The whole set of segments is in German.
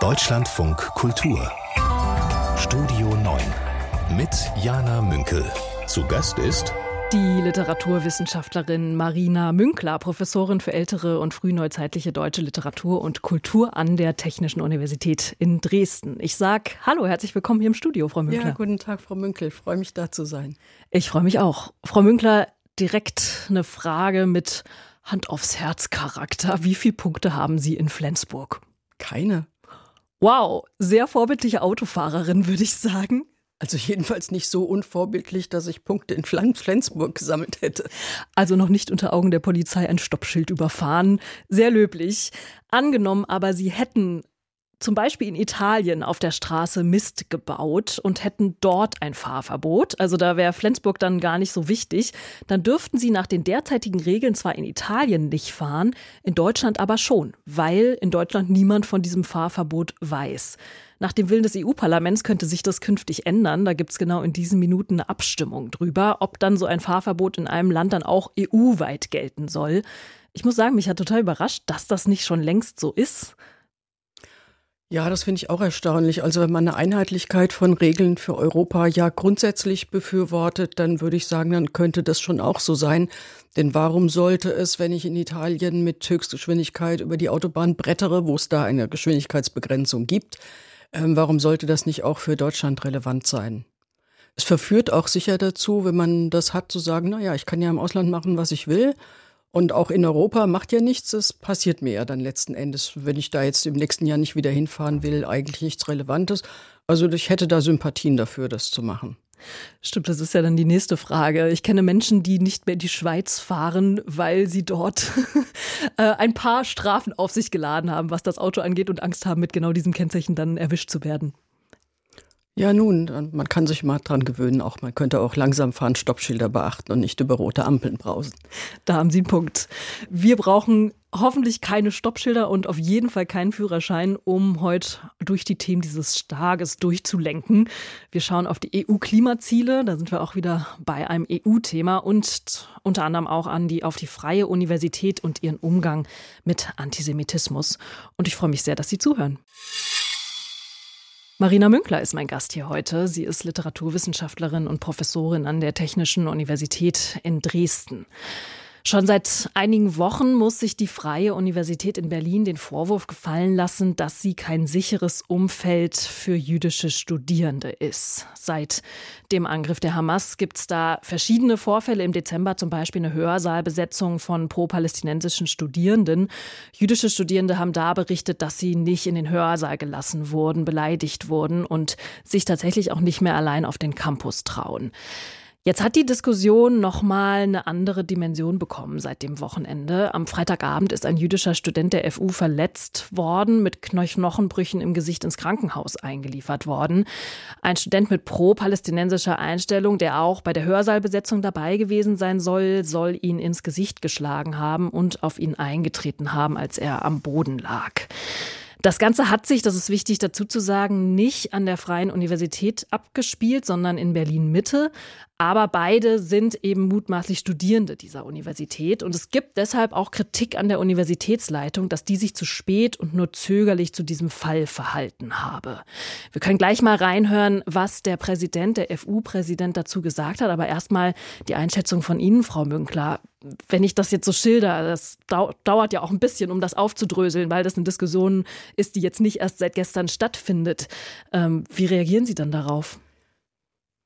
Deutschlandfunk Kultur Studio 9 mit Jana Münkel. Zu Gast ist die Literaturwissenschaftlerin Marina Münkler, Professorin für ältere und frühneuzeitliche deutsche Literatur und Kultur an der Technischen Universität in Dresden. Ich sag Hallo, herzlich willkommen hier im Studio, Frau Münkler. Ja, guten Tag, Frau Münkel. Ich freue mich, da zu sein. Ich freue mich auch. Frau Münkler, direkt eine Frage mit Hand aufs Herz Charakter. Wie viele Punkte haben Sie in Flensburg? Keine. Wow, sehr vorbildliche Autofahrerin, würde ich sagen. Also jedenfalls nicht so unvorbildlich, dass ich Punkte in Flensburg gesammelt hätte. Also noch nicht unter Augen der Polizei ein Stoppschild überfahren. Sehr löblich. Angenommen aber, Sie hätten zum Beispiel in Italien auf der Straße Mist gebaut und hätten dort ein Fahrverbot, also da wäre Flensburg dann gar nicht so wichtig, dann dürften sie nach den derzeitigen Regeln zwar in Italien nicht fahren, in Deutschland aber schon, weil in Deutschland niemand von diesem Fahrverbot weiß. Nach dem Willen des EU-Parlaments könnte sich das künftig ändern. Da gibt es genau in diesen Minuten eine Abstimmung drüber, ob dann so ein Fahrverbot in einem Land dann auch EU-weit gelten soll. Ich muss sagen, mich hat total überrascht, dass das nicht schon längst so ist. Ja, das finde ich auch erstaunlich. Also wenn man eine Einheitlichkeit von Regeln für Europa ja grundsätzlich befürwortet, dann würde ich sagen, dann könnte das schon auch so sein. Denn warum sollte es, wenn ich in Italien mit Höchstgeschwindigkeit über die Autobahn brettere, wo es da eine Geschwindigkeitsbegrenzung gibt, ähm, warum sollte das nicht auch für Deutschland relevant sein? Es verführt auch sicher dazu, wenn man das hat, zu sagen, na ja, ich kann ja im Ausland machen, was ich will. Und auch in Europa macht ja nichts, es passiert mir ja dann letzten Endes, wenn ich da jetzt im nächsten Jahr nicht wieder hinfahren will, eigentlich nichts Relevantes. Also ich hätte da Sympathien dafür, das zu machen. Stimmt, das ist ja dann die nächste Frage. Ich kenne Menschen, die nicht mehr in die Schweiz fahren, weil sie dort äh, ein paar Strafen auf sich geladen haben, was das Auto angeht und Angst haben, mit genau diesem Kennzeichen dann erwischt zu werden. Ja, nun, man kann sich mal dran gewöhnen. Auch man könnte auch langsam fahren, Stoppschilder beachten und nicht über rote Ampeln brausen. Da haben Sie einen Punkt. Wir brauchen hoffentlich keine Stoppschilder und auf jeden Fall keinen Führerschein, um heute durch die Themen dieses Tages durchzulenken. Wir schauen auf die EU-Klimaziele. Da sind wir auch wieder bei einem EU-Thema und unter anderem auch an die, auf die Freie Universität und ihren Umgang mit Antisemitismus. Und ich freue mich sehr, dass Sie zuhören. Marina Münkler ist mein Gast hier heute. Sie ist Literaturwissenschaftlerin und Professorin an der Technischen Universität in Dresden. Schon seit einigen Wochen muss sich die Freie Universität in Berlin den Vorwurf gefallen lassen, dass sie kein sicheres Umfeld für jüdische Studierende ist. Seit dem Angriff der Hamas gibt es da verschiedene Vorfälle. Im Dezember zum Beispiel eine Hörsaalbesetzung von pro-palästinensischen Studierenden. Jüdische Studierende haben da berichtet, dass sie nicht in den Hörsaal gelassen wurden, beleidigt wurden und sich tatsächlich auch nicht mehr allein auf den Campus trauen. Jetzt hat die Diskussion nochmal eine andere Dimension bekommen seit dem Wochenende. Am Freitagabend ist ein jüdischer Student der FU verletzt worden, mit Knochenbrüchen im Gesicht ins Krankenhaus eingeliefert worden. Ein Student mit pro-palästinensischer Einstellung, der auch bei der Hörsaalbesetzung dabei gewesen sein soll, soll ihn ins Gesicht geschlagen haben und auf ihn eingetreten haben, als er am Boden lag. Das Ganze hat sich, das ist wichtig dazu zu sagen, nicht an der Freien Universität abgespielt, sondern in Berlin Mitte. Aber beide sind eben mutmaßlich Studierende dieser Universität. Und es gibt deshalb auch Kritik an der Universitätsleitung, dass die sich zu spät und nur zögerlich zu diesem Fall verhalten habe. Wir können gleich mal reinhören, was der Präsident, der FU-Präsident dazu gesagt hat. Aber erstmal die Einschätzung von Ihnen, Frau Münkler. Wenn ich das jetzt so schilder, das dauert ja auch ein bisschen, um das aufzudröseln, weil das eine Diskussion ist, die jetzt nicht erst seit gestern stattfindet. Ähm, wie reagieren Sie dann darauf?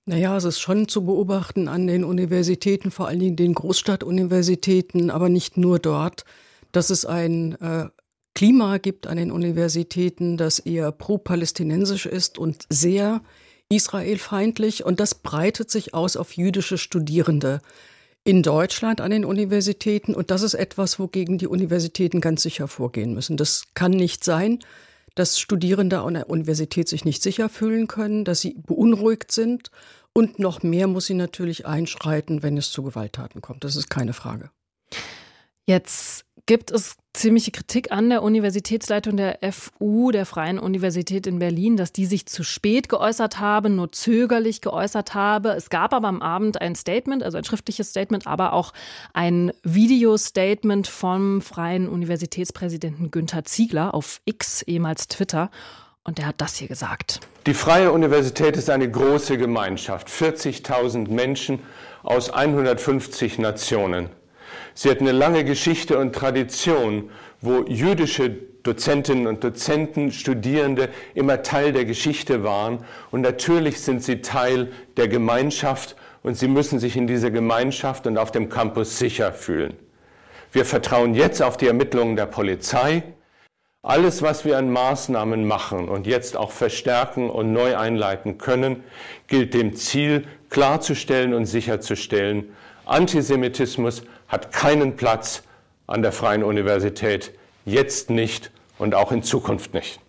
Naja, es ist schon zu beobachten an den Universitäten, vor allen Dingen den Großstadtuniversitäten, aber nicht nur dort, dass es ein äh, Klima gibt an den Universitäten, das eher pro-palästinensisch ist und sehr israelfeindlich. Und das breitet sich aus auf jüdische Studierende in Deutschland an den Universitäten. Und das ist etwas, wogegen die Universitäten ganz sicher vorgehen müssen. Das kann nicht sein, dass Studierende an der Universität sich nicht sicher fühlen können, dass sie beunruhigt sind. Und noch mehr muss sie natürlich einschreiten, wenn es zu Gewalttaten kommt. Das ist keine Frage. Jetzt gibt es ziemliche Kritik an der Universitätsleitung der FU, der Freien Universität in Berlin, dass die sich zu spät geäußert habe, nur zögerlich geäußert habe. Es gab aber am Abend ein Statement, also ein schriftliches Statement, aber auch ein Videostatement vom Freien Universitätspräsidenten Günther Ziegler auf X, ehemals Twitter. Und er hat das hier gesagt. Die Freie Universität ist eine große Gemeinschaft, 40.000 Menschen aus 150 Nationen. Sie hat eine lange Geschichte und Tradition, wo jüdische Dozentinnen und Dozenten, Studierende immer Teil der Geschichte waren. Und natürlich sind sie Teil der Gemeinschaft und sie müssen sich in dieser Gemeinschaft und auf dem Campus sicher fühlen. Wir vertrauen jetzt auf die Ermittlungen der Polizei. Alles, was wir an Maßnahmen machen und jetzt auch verstärken und neu einleiten können, gilt dem Ziel klarzustellen und sicherzustellen, Antisemitismus hat keinen Platz an der Freien Universität, jetzt nicht und auch in Zukunft nicht.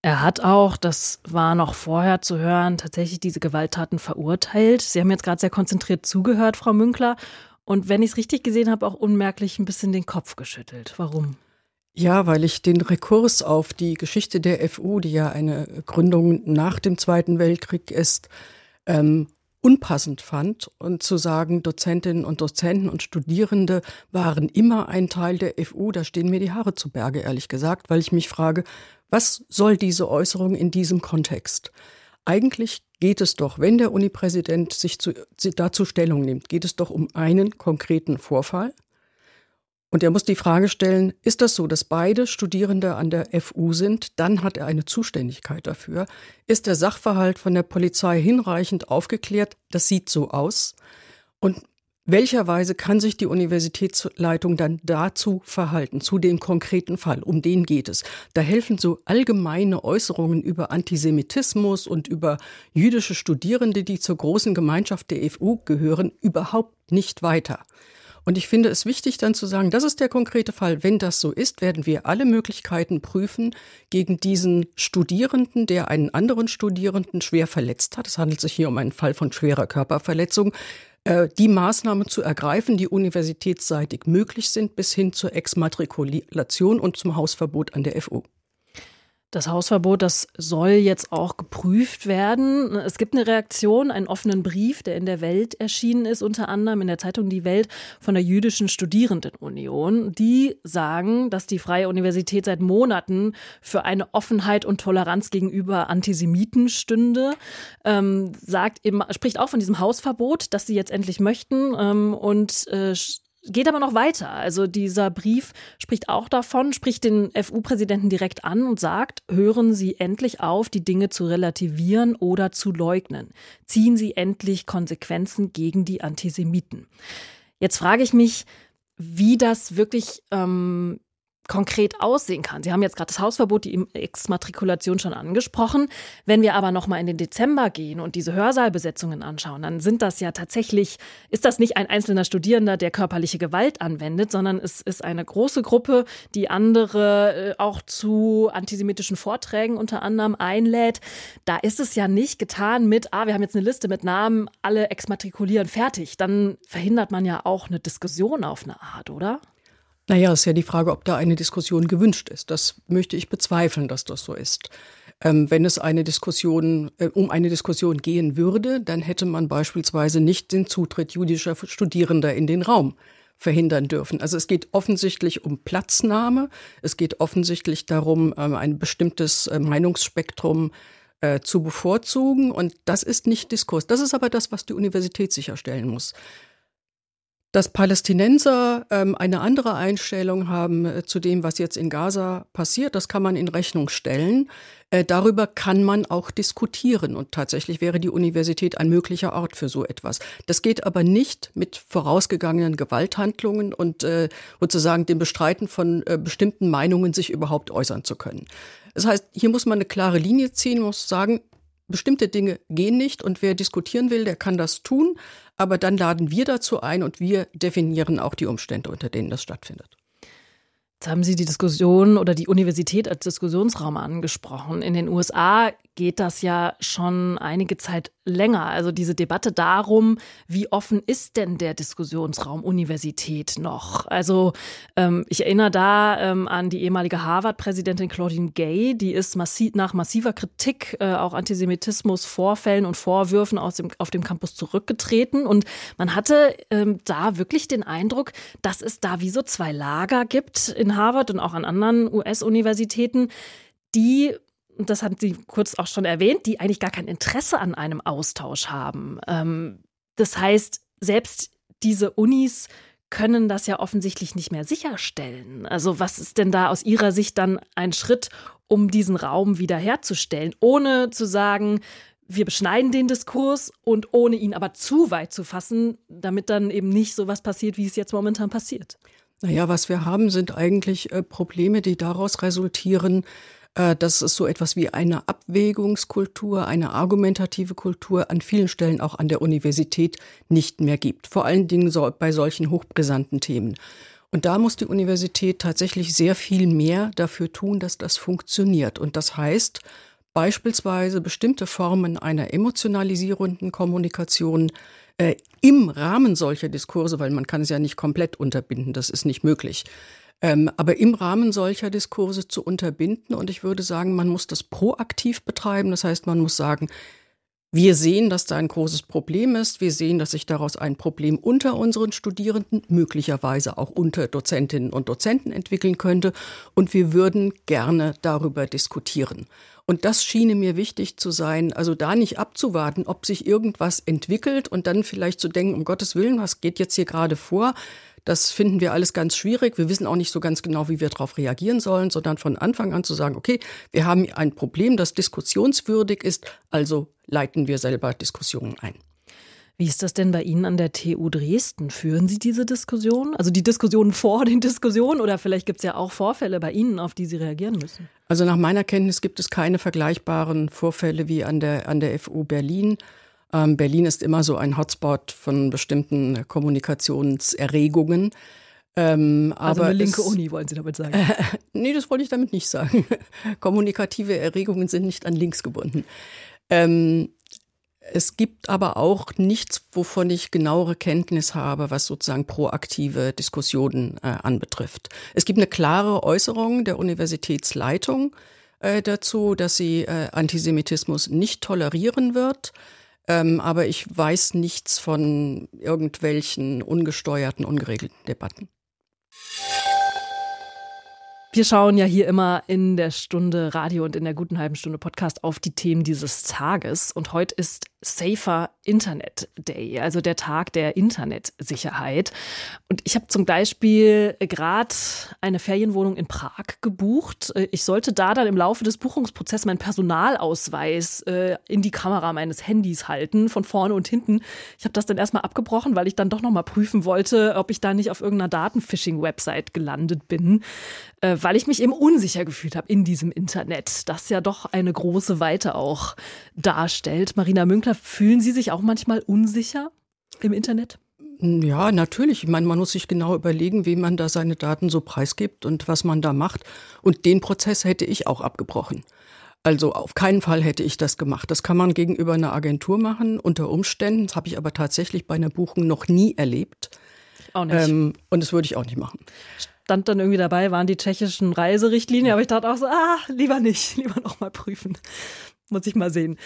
Er hat auch, das war noch vorher zu hören, tatsächlich diese Gewalttaten verurteilt. Sie haben jetzt gerade sehr konzentriert zugehört, Frau Münkler. Und wenn ich es richtig gesehen habe, auch unmerklich ein bisschen den Kopf geschüttelt. Warum? Ja, weil ich den Rekurs auf die Geschichte der FU, die ja eine Gründung nach dem Zweiten Weltkrieg ist, ähm, unpassend fand und zu sagen, Dozentinnen und Dozenten und Studierende waren immer ein Teil der FU, da stehen mir die Haare zu Berge, ehrlich gesagt, weil ich mich frage, was soll diese Äußerung in diesem Kontext? Eigentlich geht es doch, wenn der Unipräsident sich zu, dazu Stellung nimmt, geht es doch um einen konkreten Vorfall, und er muss die Frage stellen, ist das so, dass beide Studierende an der FU sind? Dann hat er eine Zuständigkeit dafür. Ist der Sachverhalt von der Polizei hinreichend aufgeklärt? Das sieht so aus. Und welcherweise kann sich die Universitätsleitung dann dazu verhalten, zu dem konkreten Fall? Um den geht es. Da helfen so allgemeine Äußerungen über Antisemitismus und über jüdische Studierende, die zur großen Gemeinschaft der FU gehören, überhaupt nicht weiter. Und ich finde es wichtig dann zu sagen, das ist der konkrete Fall. Wenn das so ist, werden wir alle Möglichkeiten prüfen gegen diesen Studierenden, der einen anderen Studierenden schwer verletzt hat. Es handelt sich hier um einen Fall von schwerer Körperverletzung äh, die Maßnahmen zu ergreifen, die universitätsseitig möglich sind, bis hin zur Exmatrikulation und zum Hausverbot an der FU. Das Hausverbot, das soll jetzt auch geprüft werden. Es gibt eine Reaktion, einen offenen Brief, der in der Welt erschienen ist, unter anderem in der Zeitung Die Welt von der Jüdischen Studierendenunion. Die sagen, dass die Freie Universität seit Monaten für eine Offenheit und Toleranz gegenüber Antisemiten stünde. Ähm, sagt eben, spricht auch von diesem Hausverbot, das sie jetzt endlich möchten ähm, und äh, geht aber noch weiter. Also dieser Brief spricht auch davon, spricht den FU-Präsidenten direkt an und sagt, hören Sie endlich auf, die Dinge zu relativieren oder zu leugnen. Ziehen Sie endlich Konsequenzen gegen die Antisemiten. Jetzt frage ich mich, wie das wirklich ähm, konkret aussehen kann. Sie haben jetzt gerade das Hausverbot, die Exmatrikulation schon angesprochen. Wenn wir aber noch mal in den Dezember gehen und diese Hörsaalbesetzungen anschauen, dann sind das ja tatsächlich, ist das nicht ein einzelner Studierender, der körperliche Gewalt anwendet, sondern es ist eine große Gruppe, die andere äh, auch zu antisemitischen Vorträgen unter anderem einlädt. Da ist es ja nicht getan mit, ah, wir haben jetzt eine Liste mit Namen, alle exmatrikulieren, fertig. Dann verhindert man ja auch eine Diskussion auf eine Art, oder? Naja, ist ja die Frage, ob da eine Diskussion gewünscht ist. Das möchte ich bezweifeln, dass das so ist. Ähm, wenn es eine Diskussion, äh, um eine Diskussion gehen würde, dann hätte man beispielsweise nicht den Zutritt jüdischer Studierender in den Raum verhindern dürfen. Also es geht offensichtlich um Platznahme. Es geht offensichtlich darum, ähm, ein bestimmtes äh, Meinungsspektrum äh, zu bevorzugen. Und das ist nicht Diskurs. Das ist aber das, was die Universität sicherstellen muss. Dass Palästinenser ähm, eine andere Einstellung haben äh, zu dem, was jetzt in Gaza passiert, das kann man in Rechnung stellen. Äh, darüber kann man auch diskutieren. Und tatsächlich wäre die Universität ein möglicher Ort für so etwas. Das geht aber nicht mit vorausgegangenen Gewalthandlungen und äh, sozusagen dem Bestreiten von äh, bestimmten Meinungen, sich überhaupt äußern zu können. Das heißt, hier muss man eine klare Linie ziehen, muss sagen, bestimmte Dinge gehen nicht und wer diskutieren will, der kann das tun. Aber dann laden wir dazu ein und wir definieren auch die Umstände, unter denen das stattfindet. Jetzt haben Sie die Diskussion oder die Universität als Diskussionsraum angesprochen. In den USA geht das ja schon einige Zeit länger. Also diese Debatte darum, wie offen ist denn der Diskussionsraum Universität noch? Also ähm, ich erinnere da ähm, an die ehemalige Harvard-Präsidentin Claudine Gay, die ist massi nach massiver Kritik, äh, auch Antisemitismus, Vorfällen und Vorwürfen aus dem, auf dem Campus zurückgetreten. Und man hatte ähm, da wirklich den Eindruck, dass es da wie so zwei Lager gibt in Harvard und auch an anderen US-Universitäten, die und das hat sie kurz auch schon erwähnt, die eigentlich gar kein Interesse an einem Austausch haben. Ähm, das heißt, selbst diese Unis können das ja offensichtlich nicht mehr sicherstellen. Also was ist denn da aus Ihrer Sicht dann ein Schritt, um diesen Raum wiederherzustellen, ohne zu sagen, wir beschneiden den Diskurs und ohne ihn aber zu weit zu fassen, damit dann eben nicht so was passiert, wie es jetzt momentan passiert? Naja, was wir haben, sind eigentlich äh, Probleme, die daraus resultieren, dass es so etwas wie eine Abwägungskultur, eine argumentative Kultur an vielen Stellen auch an der Universität nicht mehr gibt. Vor allen Dingen bei solchen hochbrisanten Themen. Und da muss die Universität tatsächlich sehr viel mehr dafür tun, dass das funktioniert. Und das heißt beispielsweise bestimmte Formen einer emotionalisierenden Kommunikation äh, im Rahmen solcher Diskurse, weil man kann es ja nicht komplett unterbinden, das ist nicht möglich, ähm, aber im Rahmen solcher Diskurse zu unterbinden. Und ich würde sagen, man muss das proaktiv betreiben. Das heißt, man muss sagen, wir sehen, dass da ein großes Problem ist. Wir sehen, dass sich daraus ein Problem unter unseren Studierenden, möglicherweise auch unter Dozentinnen und Dozenten entwickeln könnte. Und wir würden gerne darüber diskutieren. Und das schiene mir wichtig zu sein, also da nicht abzuwarten, ob sich irgendwas entwickelt und dann vielleicht zu denken, um Gottes Willen, was geht jetzt hier gerade vor? Das finden wir alles ganz schwierig. Wir wissen auch nicht so ganz genau, wie wir darauf reagieren sollen, sondern von Anfang an zu sagen, okay, wir haben ein Problem, das diskussionswürdig ist, also leiten wir selber Diskussionen ein. Wie ist das denn bei Ihnen an der TU Dresden? Führen Sie diese Diskussion? Also die Diskussionen vor den Diskussionen oder vielleicht gibt es ja auch Vorfälle bei Ihnen, auf die Sie reagieren müssen? Also nach meiner Kenntnis gibt es keine vergleichbaren Vorfälle wie an der, an der FU Berlin. Ähm, Berlin ist immer so ein Hotspot von bestimmten Kommunikationserregungen. Ähm, also eine linke es, Uni, wollen Sie damit sagen? Äh, nee, das wollte ich damit nicht sagen. Kommunikative Erregungen sind nicht an links gebunden. Ähm, es gibt aber auch nichts, wovon ich genauere Kenntnis habe, was sozusagen proaktive Diskussionen äh, anbetrifft. Es gibt eine klare Äußerung der Universitätsleitung äh, dazu, dass sie äh, Antisemitismus nicht tolerieren wird. Ähm, aber ich weiß nichts von irgendwelchen ungesteuerten, ungeregelten Debatten. Wir schauen ja hier immer in der Stunde Radio und in der guten halben Stunde Podcast auf die Themen dieses Tages. Und heute ist Safer Internet Day, also der Tag der Internetsicherheit. Und ich habe zum Beispiel gerade eine Ferienwohnung in Prag gebucht. Ich sollte da dann im Laufe des Buchungsprozesses meinen Personalausweis äh, in die Kamera meines Handys halten, von vorne und hinten. Ich habe das dann erstmal abgebrochen, weil ich dann doch nochmal prüfen wollte, ob ich da nicht auf irgendeiner Datenphishing-Website gelandet bin, äh, weil ich mich eben unsicher gefühlt habe in diesem Internet, das ja doch eine große Weite auch darstellt. Marina Münkler Wissenschaftler, fühlen Sie sich auch manchmal unsicher im Internet? Ja, natürlich. Ich meine, man muss sich genau überlegen, wie man da seine Daten so preisgibt und was man da macht. Und den Prozess hätte ich auch abgebrochen. Also auf keinen Fall hätte ich das gemacht. Das kann man gegenüber einer Agentur machen, unter Umständen. Das habe ich aber tatsächlich bei einer Buchung noch nie erlebt. Auch nicht. Ähm, und das würde ich auch nicht machen. Stand dann irgendwie dabei, waren die tschechischen Reiserichtlinien, aber ich dachte auch so, ah, lieber nicht, lieber noch mal prüfen. Muss ich mal sehen.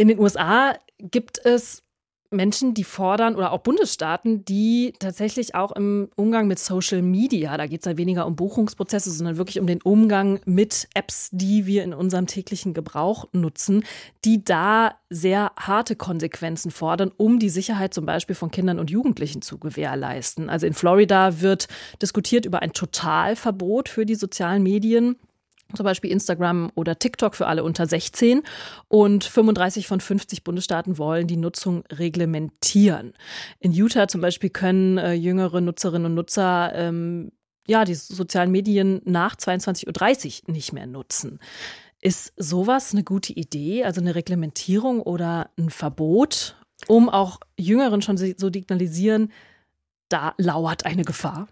In den USA gibt es Menschen, die fordern oder auch Bundesstaaten, die tatsächlich auch im Umgang mit Social Media, da geht es ja weniger um Buchungsprozesse, sondern wirklich um den Umgang mit Apps, die wir in unserem täglichen Gebrauch nutzen, die da sehr harte Konsequenzen fordern, um die Sicherheit zum Beispiel von Kindern und Jugendlichen zu gewährleisten. Also in Florida wird diskutiert über ein Totalverbot für die sozialen Medien zum Beispiel Instagram oder TikTok für alle unter 16. Und 35 von 50 Bundesstaaten wollen die Nutzung reglementieren. In Utah zum Beispiel können äh, jüngere Nutzerinnen und Nutzer ähm, ja, die sozialen Medien nach 22.30 Uhr nicht mehr nutzen. Ist sowas eine gute Idee, also eine Reglementierung oder ein Verbot, um auch Jüngeren schon so signalisieren, da lauert eine Gefahr?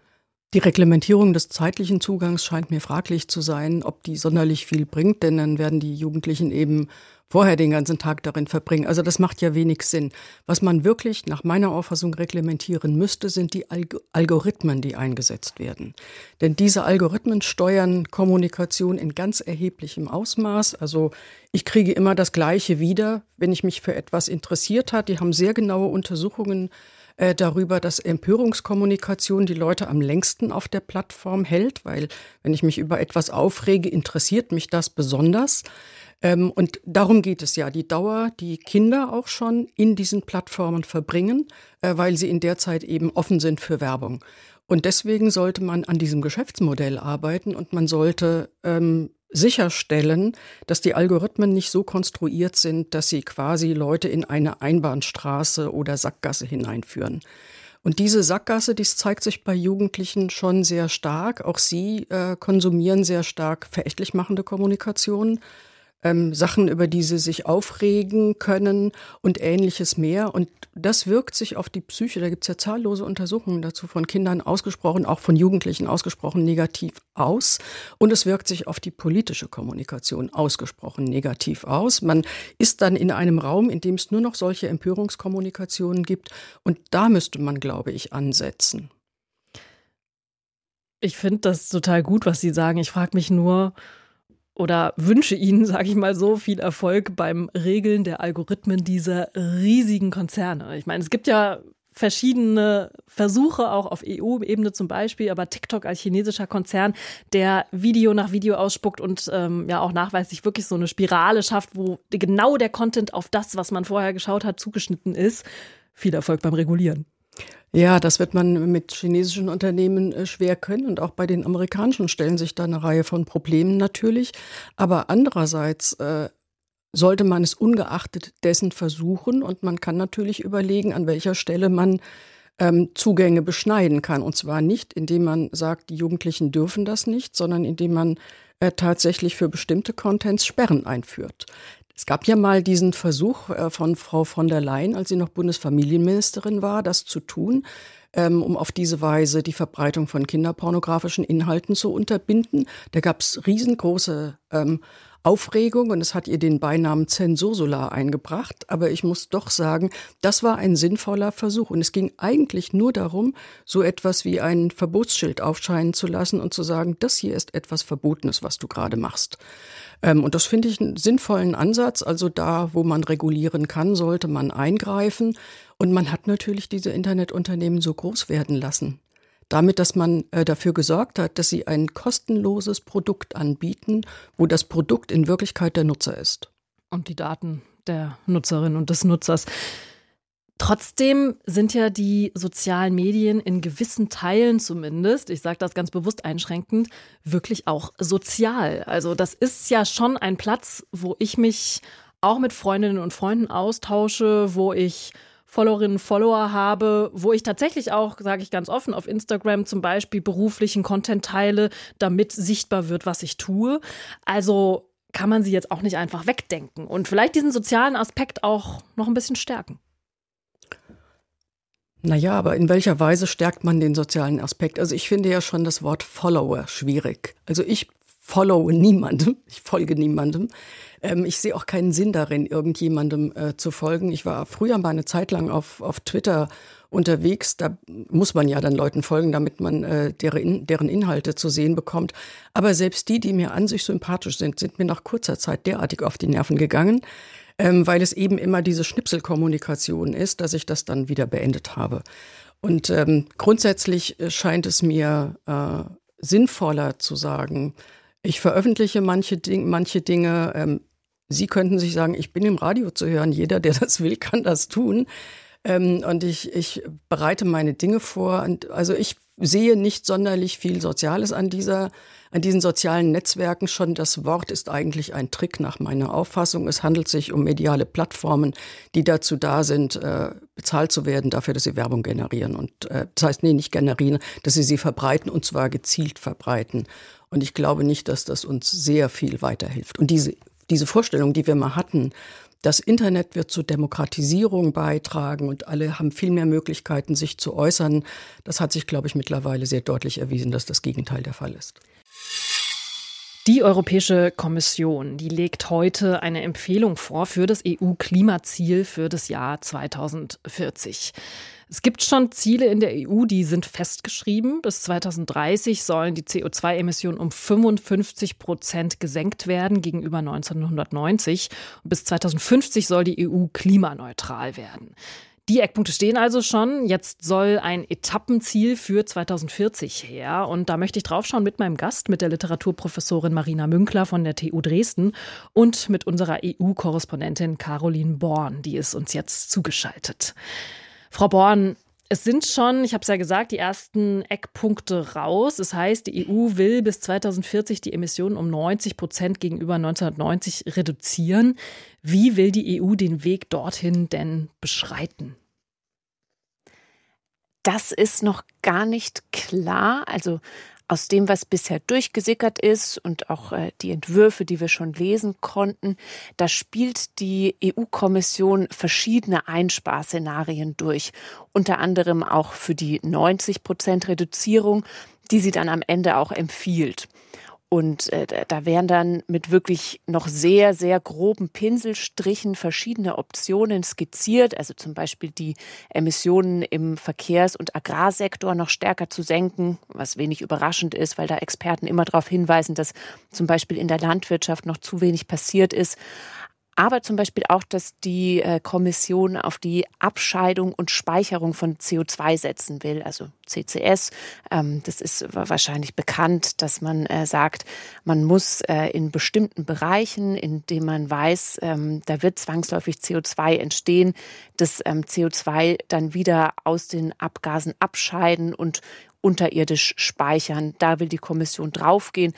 Die Reglementierung des zeitlichen Zugangs scheint mir fraglich zu sein, ob die sonderlich viel bringt, denn dann werden die Jugendlichen eben vorher den ganzen Tag darin verbringen. Also das macht ja wenig Sinn. Was man wirklich nach meiner Auffassung reglementieren müsste, sind die Alg Algorithmen, die eingesetzt werden. Denn diese Algorithmen steuern Kommunikation in ganz erheblichem Ausmaß. Also ich kriege immer das Gleiche wieder, wenn ich mich für etwas interessiert hat. Die haben sehr genaue Untersuchungen äh, darüber, dass Empörungskommunikation die Leute am längsten auf der Plattform hält, weil wenn ich mich über etwas aufrege, interessiert mich das besonders. Ähm, und darum geht es ja, die Dauer, die Kinder auch schon in diesen Plattformen verbringen, äh, weil sie in der Zeit eben offen sind für Werbung. Und deswegen sollte man an diesem Geschäftsmodell arbeiten und man sollte ähm, sicherstellen, dass die Algorithmen nicht so konstruiert sind, dass sie quasi Leute in eine Einbahnstraße oder Sackgasse hineinführen. Und diese Sackgasse, dies zeigt sich bei Jugendlichen schon sehr stark. Auch sie äh, konsumieren sehr stark verächtlich machende Kommunikation ähm, Sachen, über die sie sich aufregen können und ähnliches mehr. Und das wirkt sich auf die Psyche, da gibt es ja zahllose Untersuchungen dazu von Kindern ausgesprochen, auch von Jugendlichen ausgesprochen negativ aus. Und es wirkt sich auf die politische Kommunikation ausgesprochen negativ aus. Man ist dann in einem Raum, in dem es nur noch solche Empörungskommunikationen gibt. Und da müsste man, glaube ich, ansetzen. Ich finde das total gut, was Sie sagen. Ich frage mich nur, oder wünsche Ihnen, sage ich mal so, viel Erfolg beim Regeln der Algorithmen dieser riesigen Konzerne. Ich meine, es gibt ja verschiedene Versuche, auch auf EU-Ebene zum Beispiel, aber TikTok als chinesischer Konzern, der Video nach Video ausspuckt und ähm, ja auch nachweislich wirklich so eine Spirale schafft, wo genau der Content auf das, was man vorher geschaut hat, zugeschnitten ist. Viel Erfolg beim Regulieren. Ja, das wird man mit chinesischen Unternehmen äh, schwer können und auch bei den amerikanischen stellen sich da eine Reihe von Problemen natürlich. Aber andererseits äh, sollte man es ungeachtet dessen versuchen und man kann natürlich überlegen, an welcher Stelle man ähm, Zugänge beschneiden kann. Und zwar nicht, indem man sagt, die Jugendlichen dürfen das nicht, sondern indem man äh, tatsächlich für bestimmte Contents Sperren einführt. Es gab ja mal diesen Versuch äh, von Frau von der Leyen, als sie noch Bundesfamilienministerin war, das zu tun, ähm, um auf diese Weise die Verbreitung von kinderpornografischen Inhalten zu unterbinden. Da gab es riesengroße ähm, Aufregung und es hat ihr den Beinamen Zensursula eingebracht. Aber ich muss doch sagen, das war ein sinnvoller Versuch. Und es ging eigentlich nur darum, so etwas wie ein Verbotsschild aufscheinen zu lassen und zu sagen, das hier ist etwas Verbotenes, was du gerade machst. Ähm, und das finde ich einen sinnvollen Ansatz. Also da, wo man regulieren kann, sollte man eingreifen. Und man hat natürlich diese Internetunternehmen so groß werden lassen damit, dass man äh, dafür gesorgt hat, dass sie ein kostenloses Produkt anbieten, wo das Produkt in Wirklichkeit der Nutzer ist. Und die Daten der Nutzerin und des Nutzers. Trotzdem sind ja die sozialen Medien in gewissen Teilen zumindest, ich sage das ganz bewusst einschränkend, wirklich auch sozial. Also das ist ja schon ein Platz, wo ich mich auch mit Freundinnen und Freunden austausche, wo ich Followerinnen und Follower habe, wo ich tatsächlich auch, sage ich ganz offen, auf Instagram zum Beispiel beruflichen Content teile, damit sichtbar wird, was ich tue. Also kann man sie jetzt auch nicht einfach wegdenken und vielleicht diesen sozialen Aspekt auch noch ein bisschen stärken. Naja, aber in welcher Weise stärkt man den sozialen Aspekt? Also ich finde ja schon das Wort Follower schwierig. Also ich follow niemandem, ich folge niemandem. Ähm, ich sehe auch keinen Sinn darin, irgendjemandem äh, zu folgen. Ich war früher mal eine Zeit lang auf, auf Twitter unterwegs. Da muss man ja dann Leuten folgen, damit man äh, deren, deren Inhalte zu sehen bekommt. Aber selbst die, die mir an sich sympathisch sind, sind mir nach kurzer Zeit derartig auf die Nerven gegangen, ähm, weil es eben immer diese Schnipselkommunikation ist, dass ich das dann wieder beendet habe. Und ähm, grundsätzlich äh, scheint es mir äh, sinnvoller zu sagen, ich veröffentliche manche, Ding, manche Dinge. Ähm, Sie könnten sich sagen, ich bin im Radio zu hören. Jeder, der das will, kann das tun. Ähm, und ich, ich bereite meine Dinge vor. Und also ich sehe nicht sonderlich viel Soziales an dieser, an diesen sozialen Netzwerken. Schon das Wort ist eigentlich ein Trick nach meiner Auffassung. Es handelt sich um mediale Plattformen, die dazu da sind, äh, bezahlt zu werden dafür, dass sie Werbung generieren. Und äh, das heißt, nee, nicht generieren, dass sie sie verbreiten und zwar gezielt verbreiten. Und ich glaube nicht, dass das uns sehr viel weiterhilft. Und diese, diese Vorstellung, die wir mal hatten, Das Internet wird zur Demokratisierung beitragen und alle haben viel mehr Möglichkeiten, sich zu äußern. Das hat sich, glaube ich, mittlerweile sehr deutlich erwiesen, dass das Gegenteil der Fall ist. Die Europäische Kommission, die legt heute eine Empfehlung vor für das EU-Klimaziel für das Jahr 2040. Es gibt schon Ziele in der EU, die sind festgeschrieben. Bis 2030 sollen die CO2-Emissionen um 55 Prozent gesenkt werden gegenüber 1990. Und bis 2050 soll die EU klimaneutral werden. Die Eckpunkte stehen also schon. Jetzt soll ein Etappenziel für 2040 her. Und da möchte ich draufschauen mit meinem Gast, mit der Literaturprofessorin Marina Münkler von der TU Dresden und mit unserer EU-Korrespondentin Caroline Born. Die ist uns jetzt zugeschaltet. Frau Born, es sind schon, ich habe es ja gesagt, die ersten Eckpunkte raus. Das heißt, die EU will bis 2040 die Emissionen um 90 Prozent gegenüber 1990 reduzieren. Wie will die EU den Weg dorthin denn beschreiten? Das ist noch gar nicht klar. Also aus dem, was bisher durchgesickert ist und auch äh, die Entwürfe, die wir schon lesen konnten, da spielt die EU-Kommission verschiedene Einsparszenarien durch. Unter anderem auch für die 90 Prozent Reduzierung, die sie dann am Ende auch empfiehlt. Und äh, da werden dann mit wirklich noch sehr, sehr groben Pinselstrichen verschiedene Optionen skizziert, also zum Beispiel die Emissionen im Verkehrs- und Agrarsektor noch stärker zu senken, was wenig überraschend ist, weil da Experten immer darauf hinweisen, dass zum Beispiel in der Landwirtschaft noch zu wenig passiert ist aber zum Beispiel auch, dass die äh, Kommission auf die Abscheidung und Speicherung von CO2 setzen will, also CCS. Ähm, das ist wahrscheinlich bekannt, dass man äh, sagt, man muss äh, in bestimmten Bereichen, in denen man weiß, ähm, da wird zwangsläufig CO2 entstehen, das ähm, CO2 dann wieder aus den Abgasen abscheiden und unterirdisch speichern. Da will die Kommission draufgehen.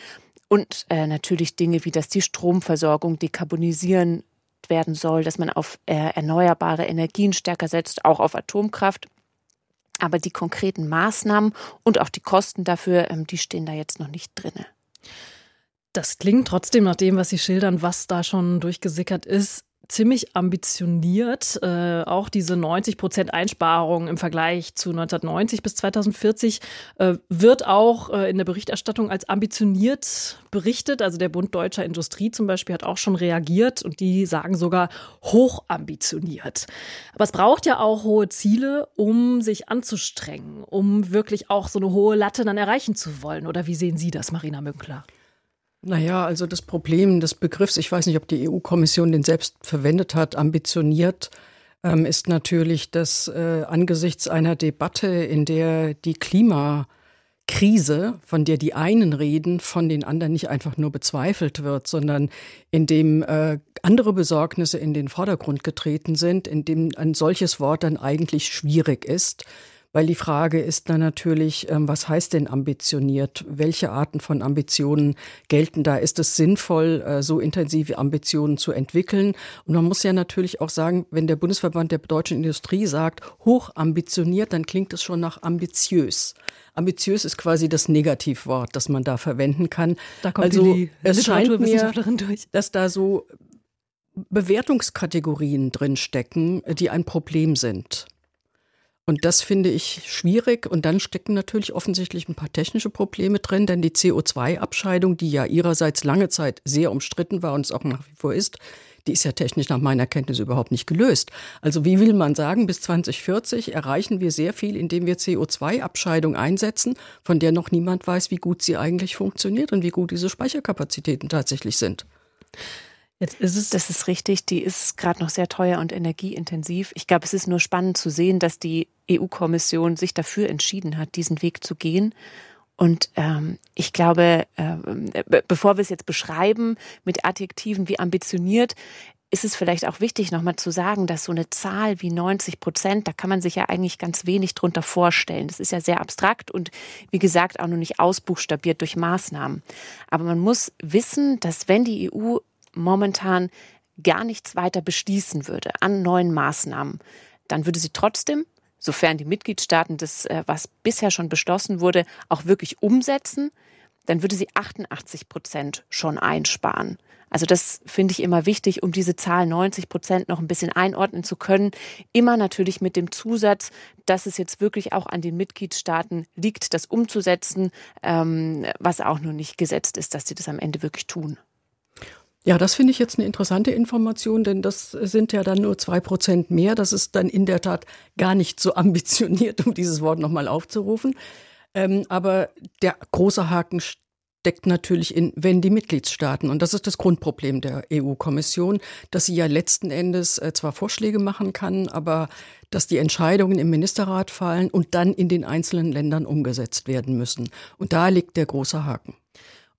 Und äh, natürlich Dinge wie, dass die Stromversorgung dekarbonisieren werden soll, dass man auf äh, erneuerbare Energien stärker setzt, auch auf Atomkraft. Aber die konkreten Maßnahmen und auch die Kosten dafür, ähm, die stehen da jetzt noch nicht drin. Das klingt trotzdem nach dem, was Sie schildern, was da schon durchgesickert ist, ziemlich ambitioniert. Äh, auch diese 90 Prozent Einsparung im Vergleich zu 1990 bis 2040 äh, wird auch äh, in der Berichterstattung als ambitioniert berichtet. Also der Bund Deutscher Industrie zum Beispiel hat auch schon reagiert und die sagen sogar hochambitioniert. Aber es braucht ja auch hohe Ziele, um sich anzustrengen, um wirklich auch so eine hohe Latte dann erreichen zu wollen. Oder wie sehen Sie das, Marina Münkler? Naja, also das Problem des Begriffs, ich weiß nicht, ob die EU-Kommission den selbst verwendet hat, ambitioniert, ähm, ist natürlich, dass äh, angesichts einer Debatte, in der die Klimakrise, von der die einen reden, von den anderen nicht einfach nur bezweifelt wird, sondern in dem äh, andere Besorgnisse in den Vordergrund getreten sind, in dem ein solches Wort dann eigentlich schwierig ist weil die Frage ist dann natürlich, ähm, was heißt denn ambitioniert? Welche Arten von Ambitionen gelten da? Ist es sinnvoll, äh, so intensive Ambitionen zu entwickeln? Und man muss ja natürlich auch sagen, wenn der Bundesverband der deutschen Industrie sagt, hoch ambitioniert, dann klingt es schon nach ambitiös. Ambitiös ist quasi das Negativwort, das man da verwenden kann. Da kommt also die es scheint mir, durch. dass da so Bewertungskategorien drin stecken, die ein Problem sind. Und das finde ich schwierig. Und dann stecken natürlich offensichtlich ein paar technische Probleme drin, denn die CO2-Abscheidung, die ja ihrerseits lange Zeit sehr umstritten war und es auch nach wie vor ist, die ist ja technisch nach meiner Kenntnis überhaupt nicht gelöst. Also wie will man sagen, bis 2040 erreichen wir sehr viel, indem wir CO2-Abscheidung einsetzen, von der noch niemand weiß, wie gut sie eigentlich funktioniert und wie gut diese Speicherkapazitäten tatsächlich sind. Jetzt ist es. Das ist richtig. Die ist gerade noch sehr teuer und energieintensiv. Ich glaube, es ist nur spannend zu sehen, dass die EU-Kommission sich dafür entschieden hat, diesen Weg zu gehen. Und ähm, ich glaube, äh, bevor wir es jetzt beschreiben mit Adjektiven wie ambitioniert, ist es vielleicht auch wichtig, nochmal zu sagen, dass so eine Zahl wie 90 Prozent, da kann man sich ja eigentlich ganz wenig drunter vorstellen. Das ist ja sehr abstrakt und wie gesagt auch noch nicht ausbuchstabiert durch Maßnahmen. Aber man muss wissen, dass wenn die EU momentan gar nichts weiter beschließen würde an neuen Maßnahmen, dann würde sie trotzdem, sofern die Mitgliedstaaten das, äh, was bisher schon beschlossen wurde, auch wirklich umsetzen, dann würde sie 88 Prozent schon einsparen. Also das finde ich immer wichtig, um diese Zahl 90 Prozent noch ein bisschen einordnen zu können. Immer natürlich mit dem Zusatz, dass es jetzt wirklich auch an den Mitgliedstaaten liegt, das umzusetzen, ähm, was auch nur nicht gesetzt ist, dass sie das am Ende wirklich tun. Ja, das finde ich jetzt eine interessante Information, denn das sind ja dann nur zwei Prozent mehr. Das ist dann in der Tat gar nicht so ambitioniert, um dieses Wort nochmal aufzurufen. Ähm, aber der große Haken steckt natürlich in, wenn die Mitgliedstaaten, und das ist das Grundproblem der EU-Kommission, dass sie ja letzten Endes äh, zwar Vorschläge machen kann, aber dass die Entscheidungen im Ministerrat fallen und dann in den einzelnen Ländern umgesetzt werden müssen. Und da liegt der große Haken.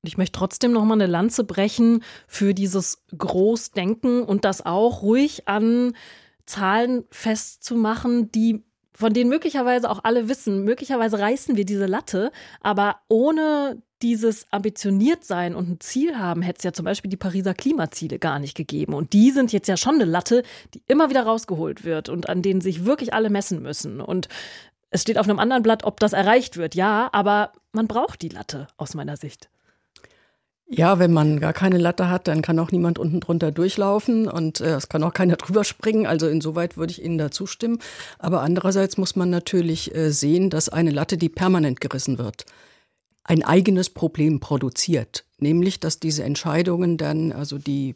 Und ich möchte trotzdem noch mal eine Lanze brechen für dieses Großdenken und das auch ruhig an Zahlen festzumachen, die von denen möglicherweise auch alle wissen, möglicherweise reißen wir diese Latte, aber ohne dieses ambitioniert sein und ein Ziel haben, hätte es ja zum Beispiel die Pariser Klimaziele gar nicht gegeben. Und die sind jetzt ja schon eine Latte, die immer wieder rausgeholt wird und an denen sich wirklich alle messen müssen. Und es steht auf einem anderen Blatt, ob das erreicht wird. Ja, aber man braucht die Latte aus meiner Sicht. Ja, wenn man gar keine Latte hat, dann kann auch niemand unten drunter durchlaufen und äh, es kann auch keiner drüber springen. Also insoweit würde ich Ihnen da zustimmen. Aber andererseits muss man natürlich äh, sehen, dass eine Latte, die permanent gerissen wird, ein eigenes Problem produziert. Nämlich, dass diese Entscheidungen dann, also die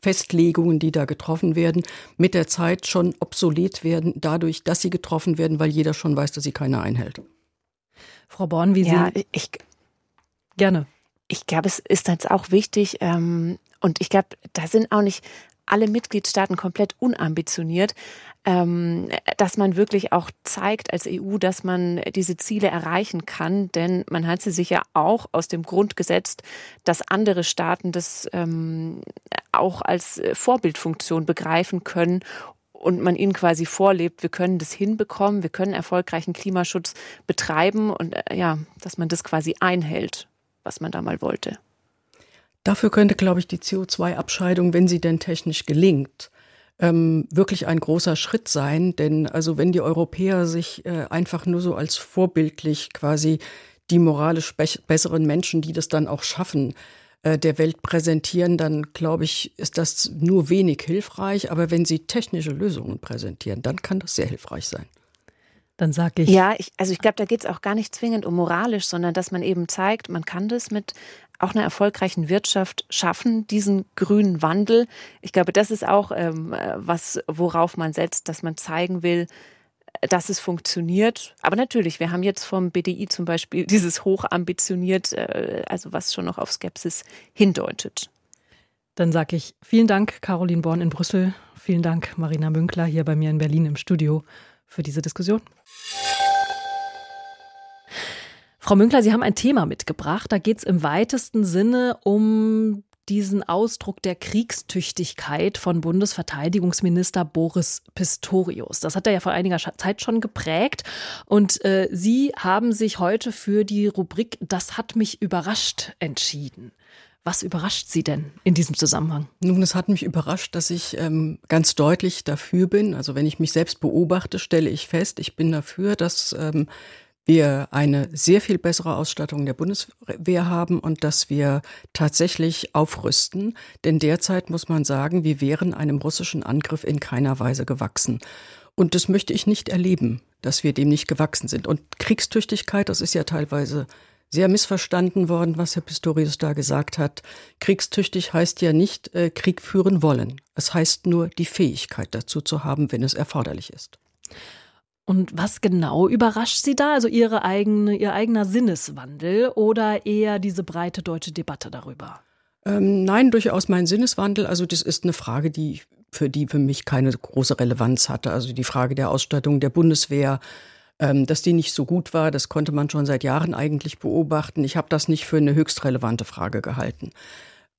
Festlegungen, die da getroffen werden, mit der Zeit schon obsolet werden, dadurch, dass sie getroffen werden, weil jeder schon weiß, dass sie keiner einhält. Frau Born, wie ja, Sie. Ich, gerne ich glaube, es ist jetzt auch wichtig, ähm, und ich glaube, da sind auch nicht alle Mitgliedstaaten komplett unambitioniert, ähm, dass man wirklich auch zeigt als EU, dass man diese Ziele erreichen kann. Denn man hat sie sich ja auch aus dem Grund gesetzt, dass andere Staaten das ähm, auch als Vorbildfunktion begreifen können und man ihnen quasi vorlebt, wir können das hinbekommen, wir können erfolgreichen Klimaschutz betreiben und äh, ja, dass man das quasi einhält was man da mal wollte. Dafür könnte, glaube ich, die CO2-Abscheidung, wenn sie denn technisch gelingt, ähm, wirklich ein großer Schritt sein. Denn also wenn die Europäer sich äh, einfach nur so als vorbildlich quasi die moralisch be besseren Menschen, die das dann auch schaffen, äh, der Welt präsentieren, dann glaube ich, ist das nur wenig hilfreich. Aber wenn sie technische Lösungen präsentieren, dann kann das sehr hilfreich sein. Dann sage ich. Ja, ich, also ich glaube, da geht es auch gar nicht zwingend um moralisch, sondern dass man eben zeigt, man kann das mit auch einer erfolgreichen Wirtschaft schaffen, diesen grünen Wandel. Ich glaube, das ist auch ähm, was, worauf man setzt, dass man zeigen will, dass es funktioniert. Aber natürlich, wir haben jetzt vom BDI zum Beispiel dieses hochambitioniert, äh, also was schon noch auf Skepsis hindeutet. Dann sage ich vielen Dank, Caroline Born in Brüssel. Vielen Dank, Marina Münkler, hier bei mir in Berlin im Studio für diese Diskussion. Frau Münkler, Sie haben ein Thema mitgebracht. Da geht es im weitesten Sinne um diesen Ausdruck der Kriegstüchtigkeit von Bundesverteidigungsminister Boris Pistorius. Das hat er ja vor einiger Zeit schon geprägt. Und äh, Sie haben sich heute für die Rubrik Das hat mich überrascht entschieden. Was überrascht Sie denn in diesem Zusammenhang? Nun, es hat mich überrascht, dass ich ähm, ganz deutlich dafür bin. Also wenn ich mich selbst beobachte, stelle ich fest, ich bin dafür, dass ähm, wir eine sehr viel bessere Ausstattung der Bundeswehr haben und dass wir tatsächlich aufrüsten. Denn derzeit muss man sagen, wir wären einem russischen Angriff in keiner Weise gewachsen. Und das möchte ich nicht erleben, dass wir dem nicht gewachsen sind. Und Kriegstüchtigkeit, das ist ja teilweise sehr missverstanden worden, was Herr Pistorius da gesagt hat. Kriegstüchtig heißt ja nicht äh, Krieg führen wollen. Es heißt nur die Fähigkeit dazu zu haben, wenn es erforderlich ist. Und was genau überrascht Sie da? Also Ihre eigene, Ihr eigener Sinneswandel oder eher diese breite deutsche Debatte darüber? Ähm, nein, durchaus mein Sinneswandel. Also das ist eine Frage, die für die für mich keine große Relevanz hatte. Also die Frage der Ausstattung der Bundeswehr, dass die nicht so gut war, das konnte man schon seit Jahren eigentlich beobachten. Ich habe das nicht für eine höchst relevante Frage gehalten.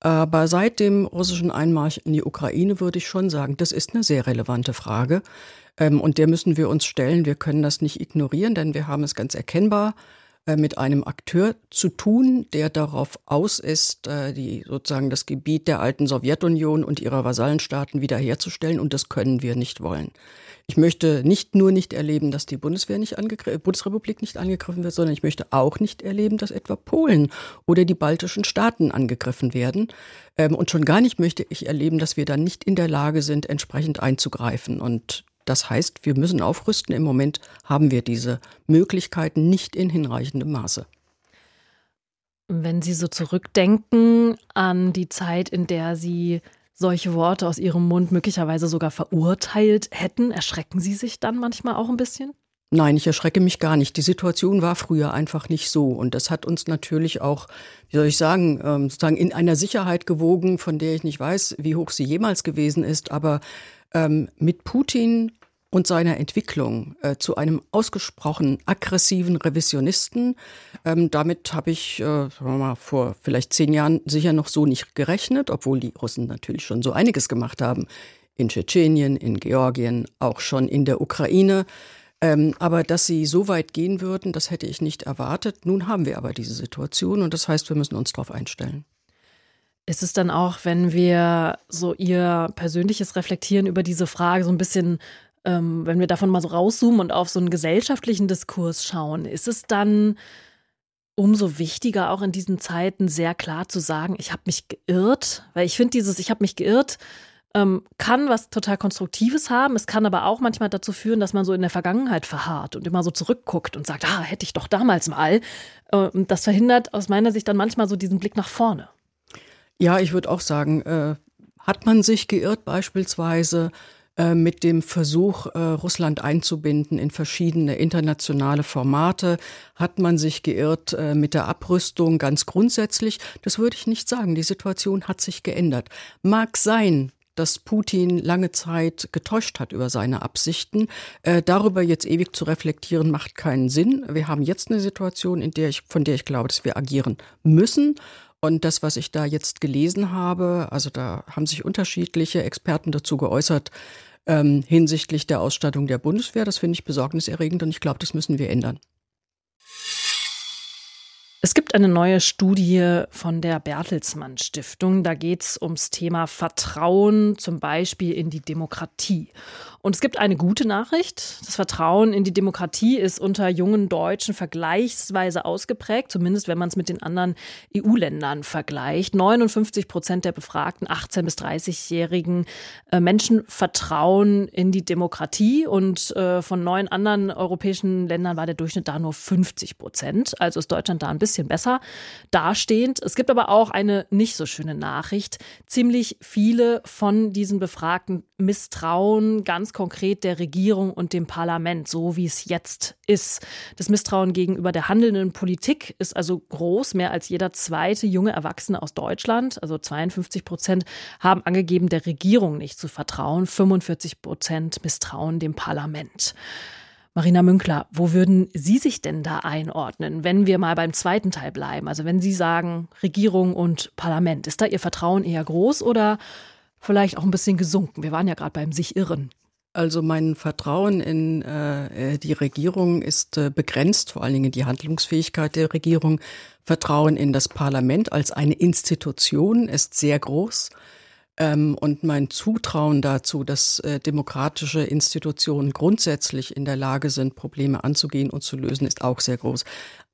Aber seit dem russischen Einmarsch in die Ukraine würde ich schon sagen, das ist eine sehr relevante Frage. Ähm, und der müssen wir uns stellen. Wir können das nicht ignorieren, denn wir haben es ganz erkennbar äh, mit einem Akteur zu tun, der darauf aus ist, äh, die sozusagen das Gebiet der alten Sowjetunion und ihrer Vasallenstaaten wiederherzustellen. Und das können wir nicht wollen. Ich möchte nicht nur nicht erleben, dass die Bundeswehr nicht angegriffen, Bundesrepublik nicht angegriffen wird, sondern ich möchte auch nicht erleben, dass etwa Polen oder die baltischen Staaten angegriffen werden. Ähm, und schon gar nicht möchte ich erleben, dass wir dann nicht in der Lage sind, entsprechend einzugreifen. Und das heißt, wir müssen aufrüsten. Im Moment haben wir diese Möglichkeiten nicht in hinreichendem Maße. Wenn Sie so zurückdenken an die Zeit, in der Sie solche Worte aus ihrem Mund möglicherweise sogar verurteilt hätten, erschrecken Sie sich dann manchmal auch ein bisschen? Nein, ich erschrecke mich gar nicht. Die Situation war früher einfach nicht so. Und das hat uns natürlich auch, wie soll ich sagen, ähm, sozusagen in einer Sicherheit gewogen, von der ich nicht weiß, wie hoch sie jemals gewesen ist. Aber ähm, mit Putin und seiner Entwicklung äh, zu einem ausgesprochen aggressiven Revisionisten. Ähm, damit habe ich äh, mal, vor vielleicht zehn Jahren sicher noch so nicht gerechnet, obwohl die Russen natürlich schon so einiges gemacht haben. In Tschetschenien, in Georgien, auch schon in der Ukraine. Ähm, aber dass sie so weit gehen würden, das hätte ich nicht erwartet. Nun haben wir aber diese Situation und das heißt, wir müssen uns darauf einstellen. Ist es dann auch, wenn wir so Ihr persönliches Reflektieren über diese Frage so ein bisschen ähm, wenn wir davon mal so rauszoomen und auf so einen gesellschaftlichen Diskurs schauen, ist es dann umso wichtiger, auch in diesen Zeiten sehr klar zu sagen, ich habe mich geirrt, weil ich finde dieses, ich habe mich geirrt, ähm, kann was total Konstruktives haben. Es kann aber auch manchmal dazu führen, dass man so in der Vergangenheit verharrt und immer so zurückguckt und sagt, ah, hätte ich doch damals mal. Äh, das verhindert aus meiner Sicht dann manchmal so diesen Blick nach vorne. Ja, ich würde auch sagen, äh, hat man sich geirrt beispielsweise äh, mit dem Versuch, äh, Russland einzubinden in verschiedene internationale Formate. Hat man sich geirrt äh, mit der Abrüstung ganz grundsätzlich? Das würde ich nicht sagen. Die Situation hat sich geändert. Mag sein, dass Putin lange Zeit getäuscht hat über seine Absichten. Äh, darüber jetzt ewig zu reflektieren, macht keinen Sinn. Wir haben jetzt eine Situation, in der ich, von der ich glaube, dass wir agieren müssen. Und das, was ich da jetzt gelesen habe, also da haben sich unterschiedliche Experten dazu geäußert, ähm, hinsichtlich der Ausstattung der Bundeswehr. Das finde ich besorgniserregend und ich glaube, das müssen wir ändern. Es gibt eine neue Studie von der Bertelsmann Stiftung. Da geht es ums Thema Vertrauen, zum Beispiel in die Demokratie. Und es gibt eine gute Nachricht. Das Vertrauen in die Demokratie ist unter jungen Deutschen vergleichsweise ausgeprägt, zumindest wenn man es mit den anderen EU-Ländern vergleicht. 59 Prozent der befragten 18- bis 30-jährigen äh, Menschen vertrauen in die Demokratie. Und äh, von neun anderen europäischen Ländern war der Durchschnitt da nur 50 Prozent. Also ist Deutschland da ein bisschen besser dastehend. Es gibt aber auch eine nicht so schöne Nachricht. Ziemlich viele von diesen Befragten misstrauen ganz konkret der Regierung und dem Parlament, so wie es jetzt ist. Das Misstrauen gegenüber der handelnden Politik ist also groß. Mehr als jeder zweite junge Erwachsene aus Deutschland, also 52 Prozent, haben angegeben, der Regierung nicht zu vertrauen. 45 Prozent misstrauen dem Parlament. Marina Münkler, wo würden Sie sich denn da einordnen, wenn wir mal beim zweiten Teil bleiben? Also wenn Sie sagen Regierung und Parlament, ist da Ihr Vertrauen eher groß oder vielleicht auch ein bisschen gesunken? Wir waren ja gerade beim sich irren. Also mein Vertrauen in äh, die Regierung ist äh, begrenzt, vor allen Dingen die Handlungsfähigkeit der Regierung. Vertrauen in das Parlament als eine Institution ist sehr groß. Ähm, und mein Zutrauen dazu, dass äh, demokratische Institutionen grundsätzlich in der Lage sind, Probleme anzugehen und zu lösen, ist auch sehr groß.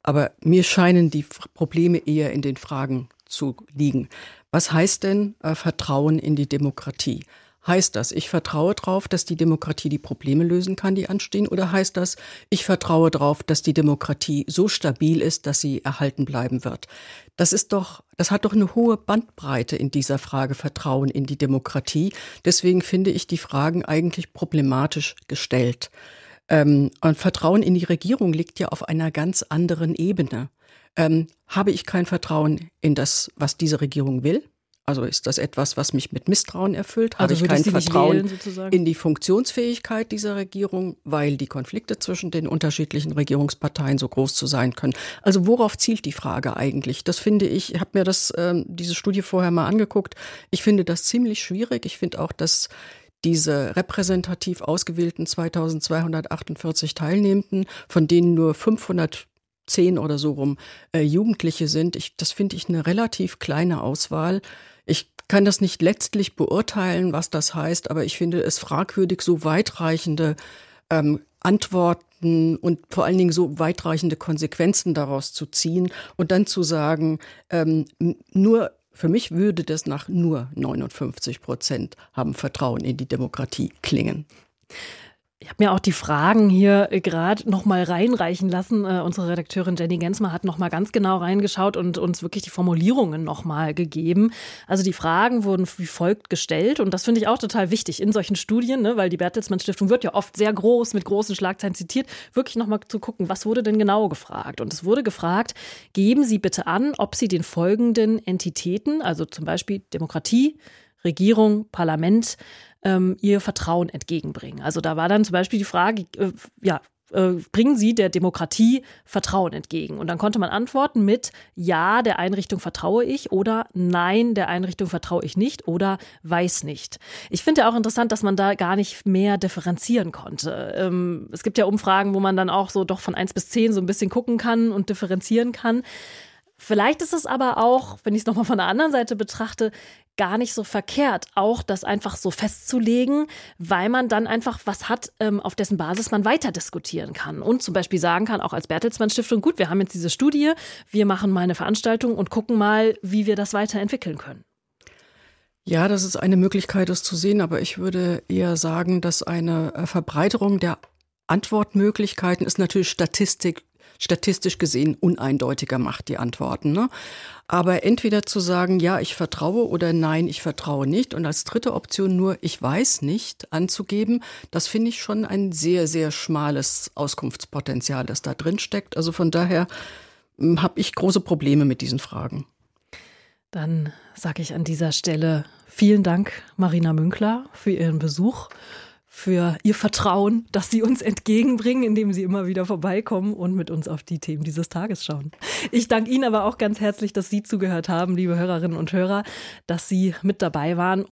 Aber mir scheinen die Probleme eher in den Fragen zu liegen. Was heißt denn äh, Vertrauen in die Demokratie? Heißt das, ich vertraue darauf, dass die Demokratie die Probleme lösen kann, die anstehen? Oder heißt das, ich vertraue darauf, dass die Demokratie so stabil ist, dass sie erhalten bleiben wird? Das ist doch, das hat doch eine hohe Bandbreite in dieser Frage Vertrauen in die Demokratie. Deswegen finde ich die Fragen eigentlich problematisch gestellt. Ähm, und Vertrauen in die Regierung liegt ja auf einer ganz anderen Ebene. Ähm, habe ich kein Vertrauen in das, was diese Regierung will? Also ist das etwas, was mich mit Misstrauen erfüllt? Habe also ich kein Vertrauen wählen, in die Funktionsfähigkeit dieser Regierung, weil die Konflikte zwischen den unterschiedlichen Regierungsparteien so groß zu sein können? Also worauf zielt die Frage eigentlich? Das finde ich, ich habe mir das, ähm, diese Studie vorher mal angeguckt. Ich finde das ziemlich schwierig. Ich finde auch, dass diese repräsentativ ausgewählten 2248 Teilnehmenden, von denen nur 500 zehn oder so rum äh, Jugendliche sind. Ich, das finde ich eine relativ kleine Auswahl. Ich kann das nicht letztlich beurteilen, was das heißt, aber ich finde es fragwürdig, so weitreichende ähm, Antworten und vor allen Dingen so weitreichende Konsequenzen daraus zu ziehen und dann zu sagen, ähm, nur für mich würde das nach nur 59 Prozent haben Vertrauen in die Demokratie klingen. Ich habe mir auch die Fragen hier äh, gerade noch mal reinreichen lassen. Äh, unsere Redakteurin Jenny Gensmer hat noch mal ganz genau reingeschaut und uns wirklich die Formulierungen noch mal gegeben. Also die Fragen wurden wie folgt gestellt und das finde ich auch total wichtig in solchen Studien, ne, weil die Bertelsmann Stiftung wird ja oft sehr groß mit großen Schlagzeilen zitiert, wirklich noch mal zu gucken, was wurde denn genau gefragt? Und es wurde gefragt: Geben Sie bitte an, ob Sie den folgenden Entitäten, also zum Beispiel Demokratie, Regierung, Parlament, ähm, ihr Vertrauen entgegenbringen. Also da war dann zum Beispiel die Frage, äh, ja, äh, bringen Sie der Demokratie Vertrauen entgegen? Und dann konnte man antworten mit Ja, der Einrichtung vertraue ich oder Nein, der Einrichtung vertraue ich nicht oder weiß nicht. Ich finde ja auch interessant, dass man da gar nicht mehr differenzieren konnte. Ähm, es gibt ja Umfragen, wo man dann auch so doch von eins bis zehn so ein bisschen gucken kann und differenzieren kann. Vielleicht ist es aber auch, wenn ich es nochmal von der anderen Seite betrachte, gar nicht so verkehrt, auch das einfach so festzulegen, weil man dann einfach was hat, ähm, auf dessen Basis man weiter diskutieren kann und zum Beispiel sagen kann, auch als Bertelsmann Stiftung, gut, wir haben jetzt diese Studie, wir machen mal eine Veranstaltung und gucken mal, wie wir das weiterentwickeln können. Ja, das ist eine Möglichkeit, das zu sehen, aber ich würde eher sagen, dass eine äh, Verbreiterung der Antwortmöglichkeiten ist natürlich Statistik statistisch gesehen uneindeutiger macht, die Antworten. Ne? Aber entweder zu sagen, ja, ich vertraue oder nein, ich vertraue nicht und als dritte Option nur, ich weiß nicht anzugeben, das finde ich schon ein sehr, sehr schmales Auskunftspotenzial, das da drin steckt. Also von daher hm, habe ich große Probleme mit diesen Fragen. Dann sage ich an dieser Stelle vielen Dank, Marina Münkler, für Ihren Besuch für Ihr Vertrauen, das Sie uns entgegenbringen, indem Sie immer wieder vorbeikommen und mit uns auf die Themen dieses Tages schauen. Ich danke Ihnen aber auch ganz herzlich, dass Sie zugehört haben, liebe Hörerinnen und Hörer, dass Sie mit dabei waren.